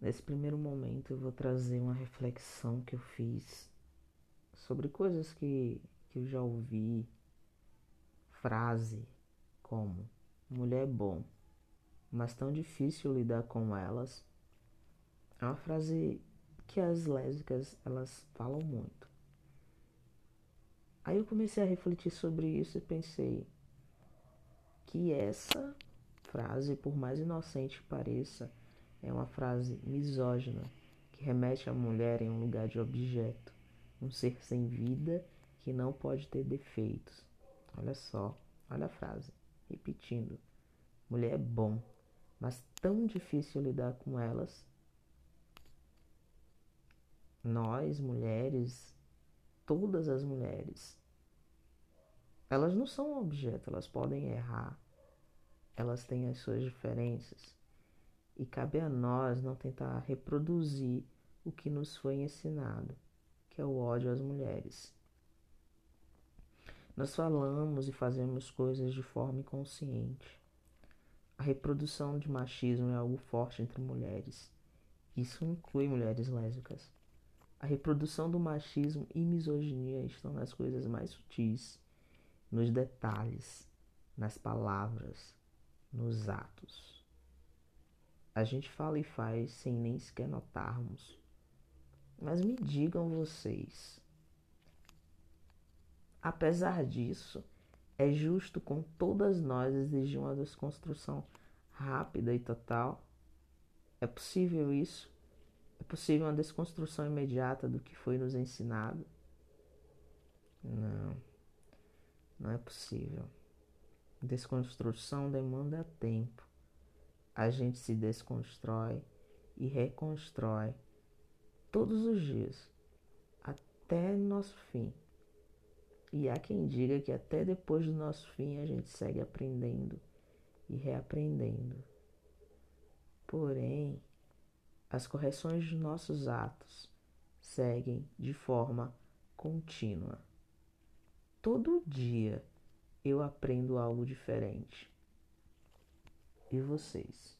Nesse primeiro momento eu vou trazer uma reflexão que eu fiz sobre coisas que, que eu já ouvi, frase como mulher é bom, mas tão difícil lidar com elas. É uma frase que as lésbicas elas falam muito. Aí eu comecei a refletir sobre isso e pensei que essa frase, por mais inocente que pareça, é uma frase misógina que remete a mulher em um lugar de objeto, um ser sem vida que não pode ter defeitos. Olha só, olha a frase, repetindo: mulher é bom, mas tão difícil lidar com elas. Nós, mulheres, todas as mulheres, elas não são um objeto, elas podem errar, elas têm as suas diferenças. E cabe a nós não tentar reproduzir o que nos foi ensinado, que é o ódio às mulheres. Nós falamos e fazemos coisas de forma inconsciente. A reprodução de machismo é algo forte entre mulheres. Isso inclui mulheres lésbicas. A reprodução do machismo e misoginia estão nas coisas mais sutis, nos detalhes, nas palavras, nos atos. A gente fala e faz sem nem sequer notarmos. Mas me digam vocês, apesar disso, é justo com todas nós exigir uma desconstrução rápida e total? É possível isso? É possível uma desconstrução imediata do que foi nos ensinado? Não, não é possível. Desconstrução demanda tempo. A gente se desconstrói e reconstrói todos os dias, até nosso fim. E há quem diga que até depois do nosso fim a gente segue aprendendo e reaprendendo. Porém, as correções de nossos atos seguem de forma contínua. Todo dia eu aprendo algo diferente. E vocês?